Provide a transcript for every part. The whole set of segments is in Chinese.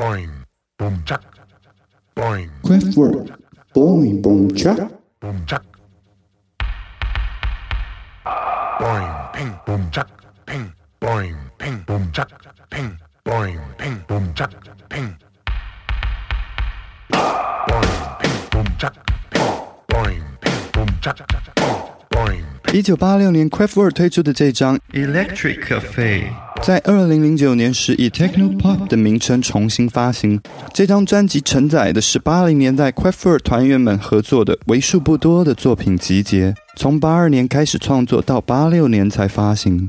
boing, boom chuck, boing, Craftwork, boing boom cha. boom chuck. Boing, ping, boom chuck, ping, boing, ping, boom chuck, ping, boing, ping, boom chuck, ping. Boing, ping, boom chuck, ping, boing, ping, boom boing. 一九八六年，Craftwork 推出的这张《Electric Cafe》，在二零零九年时以 Techno Pop 的名称重新发行。这张专辑承载的是八零年代 Craftwork 团员们合作的为数不多的作品集结，从八二年开始创作到八六年才发行。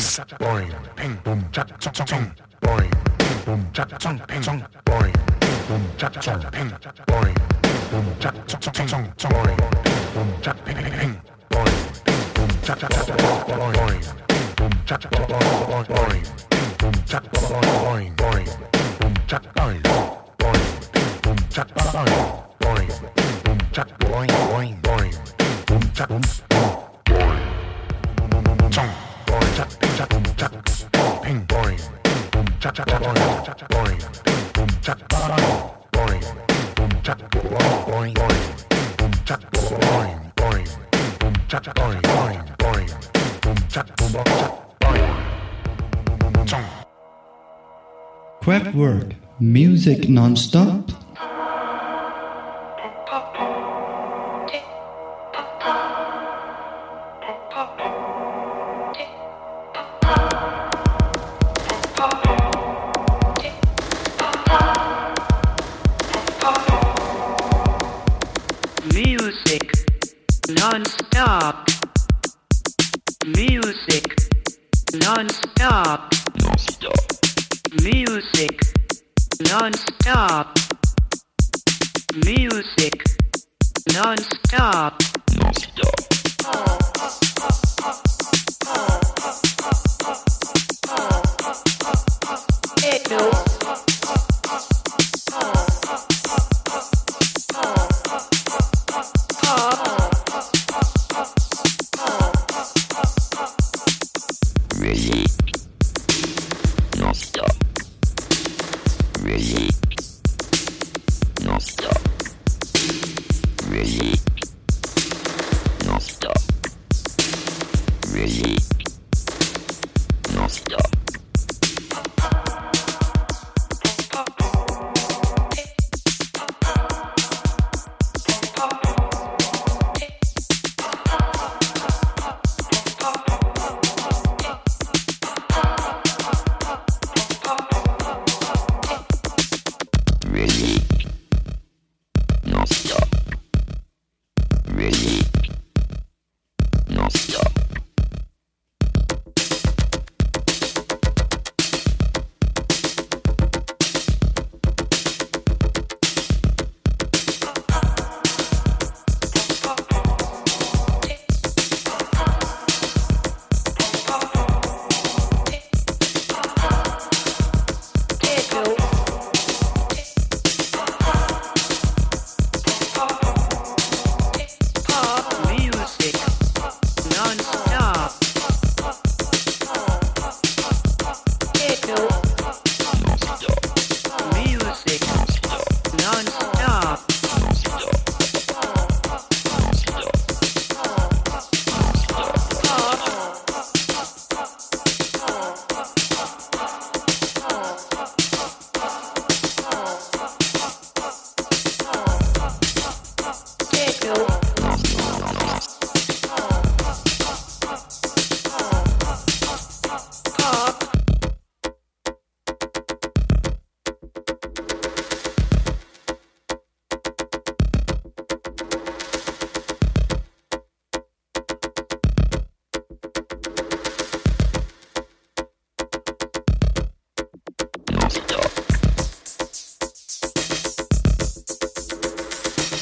boing, ping, boom, chak, chong, chong, chong, boing, ping, boom, chak, chong, ping, chong, boing, ping, boom, chak, chong, ping, boing, ping, boom, chak, chong, chong, chong, chong, boing, ping, boom, chak, ping, ping, ping, boing, ping, boom, chak, chak, chak, boing, boing, ping, boom, chak, boing, boing, boing, ping, boom, chak, boing, boing, boing, ping, boom, chak, boing, boing, ping, boom, chak, boing, boing, ping, boom, chak, boing, boing, boing, ping, boom, chak, boom, boing, chong, Quack Word Music Nonstop. Non-stop. Non-stop. Music non-stop. Music non-stop. Non-stop. Oh, oh, oh,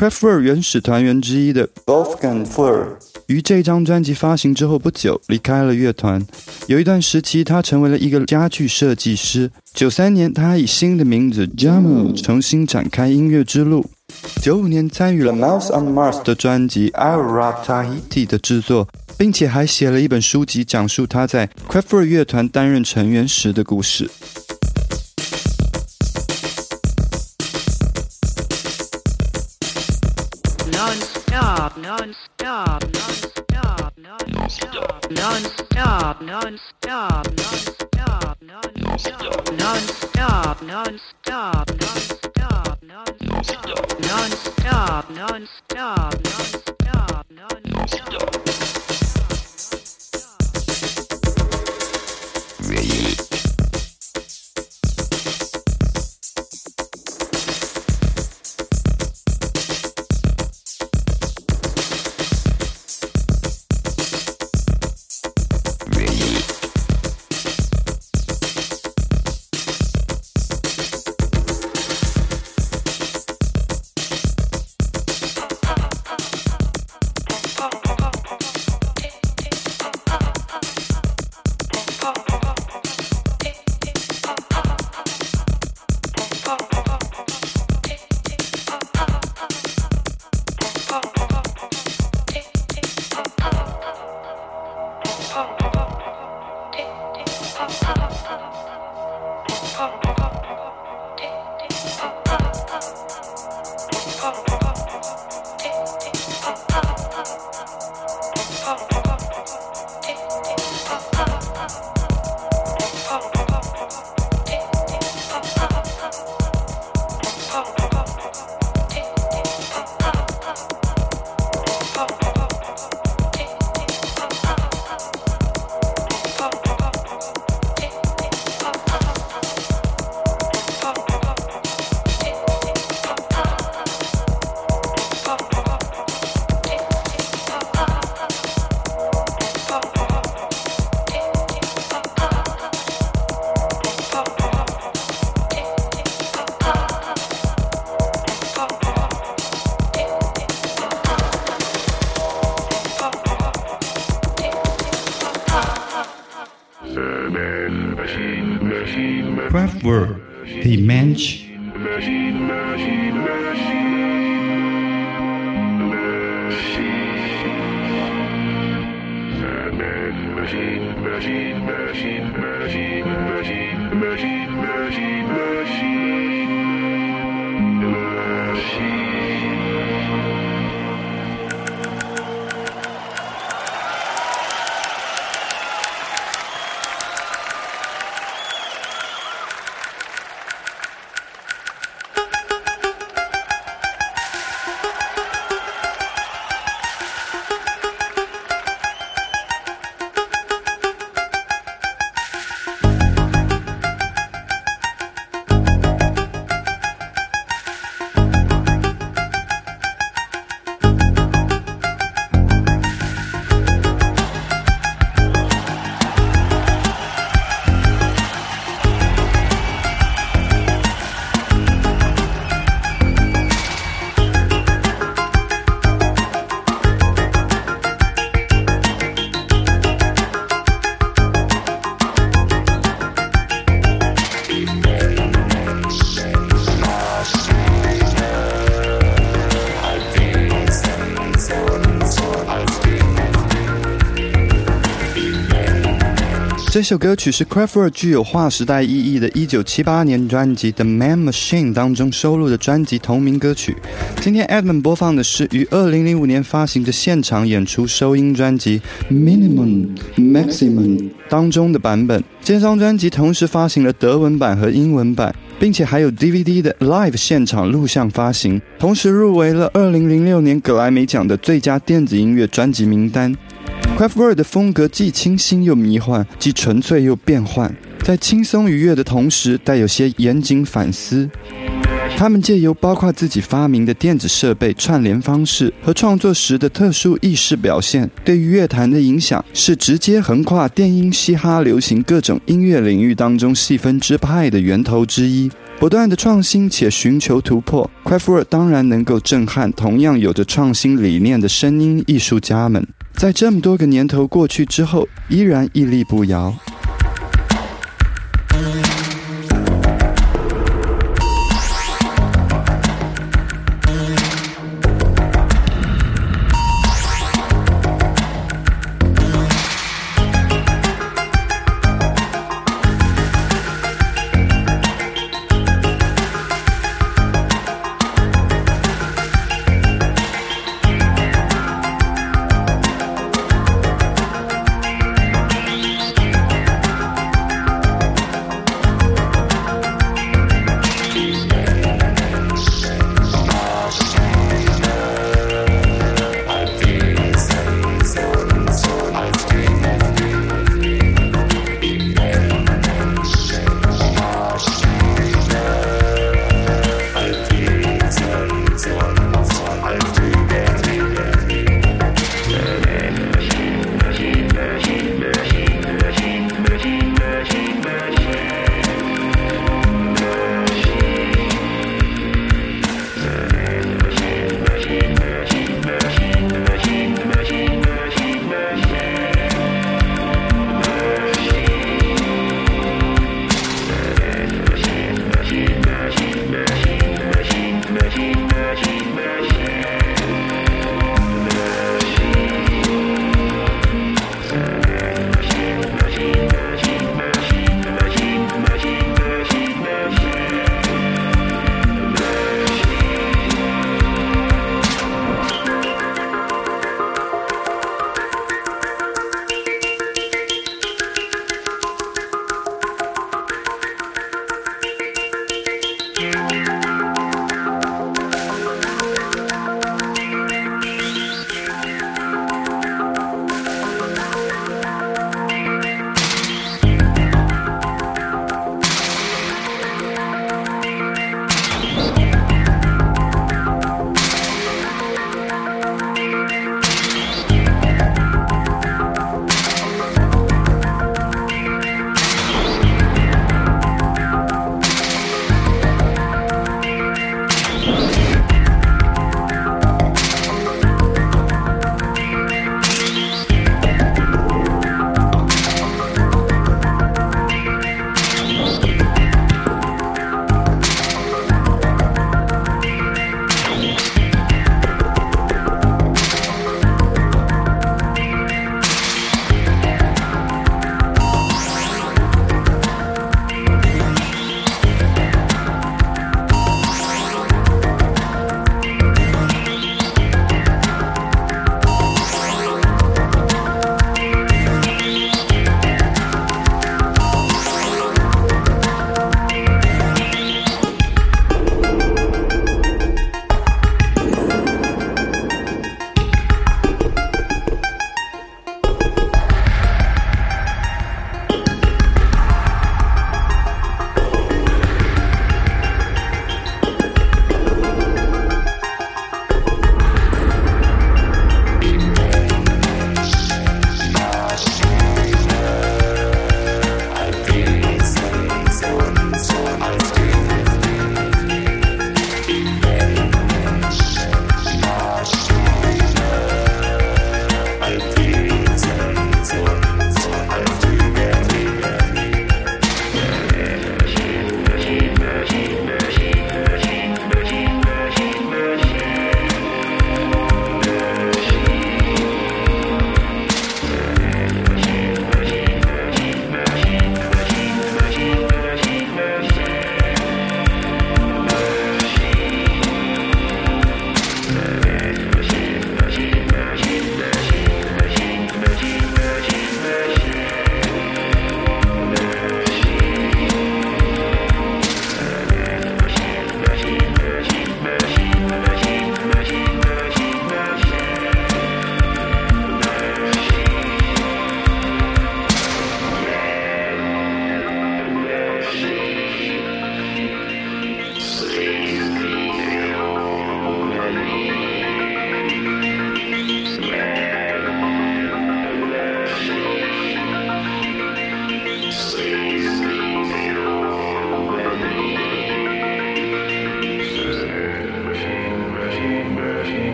Kraftwerk 原始团员之一的 Wolfgang Flür，于这张专辑发行之后不久离开了乐团。有一段时期，他成为了一个家具设计师。九三年，他以新的名字 Jamo 重新展开音乐之路。九五年，参与了 Mouse on Mars 的专辑 I Rock Tahiti 的制作，并且还写了一本书籍，讲述他在 Kraftwerk 乐团担任成员时的故事。Non-stop, non-stop, non-stop, non-stop, non-stop, non-stop, non-stop, non-stop, non-stop, were 这首歌曲是 Kraftwerk 具有划时代意义的1978年专辑《The Man Machine》当中收录的专辑同名歌曲。今天 Edmund 播放的是于2005年发行的现场演出收音专辑《Minimum Maximum》当中的版本。这张专辑同时发行了德文版和英文版，并且还有 DVD 的 Live 现场录像发行，同时入围了2006年格莱美奖的最佳电子音乐专辑名单。Kraftwerk 的风格既清新又迷幻，既纯粹又变幻，在轻松愉悦的同时，带有些严谨反思。他们借由包括自己发明的电子设备串联方式和创作时的特殊意识表现，对于乐坛的影响是直接横跨电音、嘻哈、流行各种音乐领域当中细分支派的源头之一。不断的创新且寻求突破 q u a f e r 当然能够震撼同样有着创新理念的声音艺术家们。在这么多个年头过去之后，依然屹立不摇。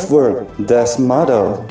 Earthworm, that's model.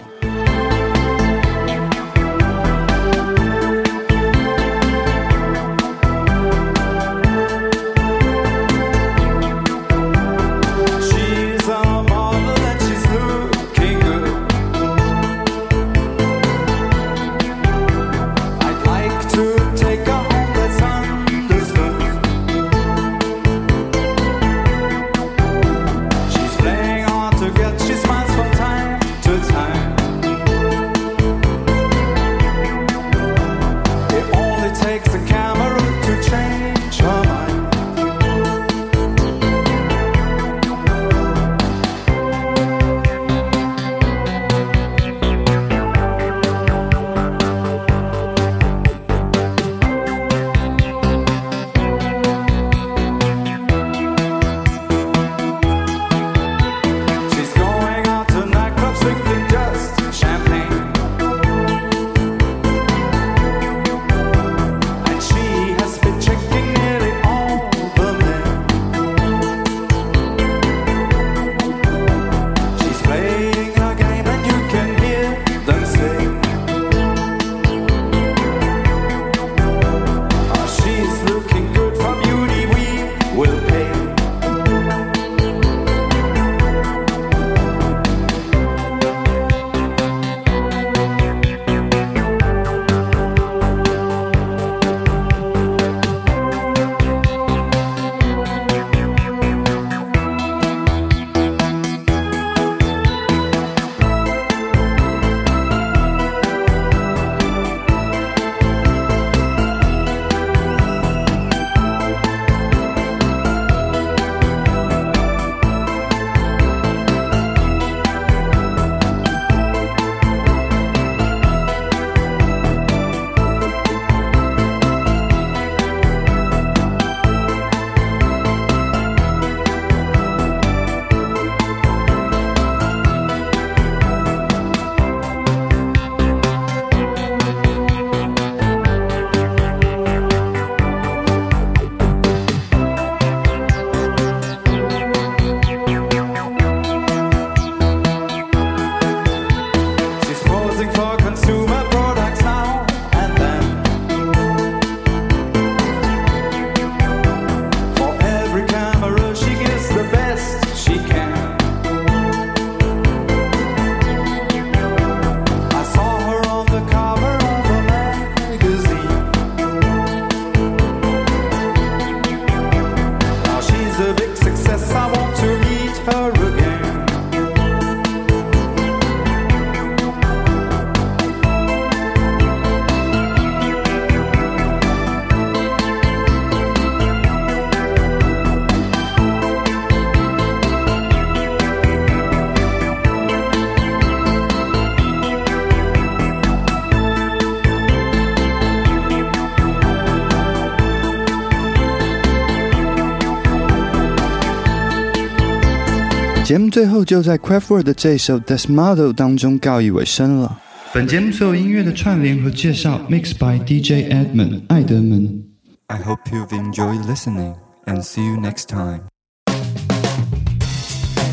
节目最后就在 Craftwork 的这首《This Model》当中告一尾声了。本节目所有音乐的串联和介绍，mixed by DJ Edmund 艾德门。I hope you've enjoyed listening and see you next time。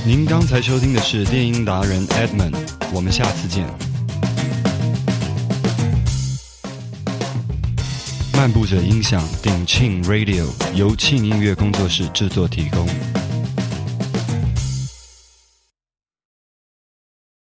您刚才收听的是电音达人 Edmund，我们下次见。漫步者音响鼎庆 Radio 由庆音乐工作室制作提供。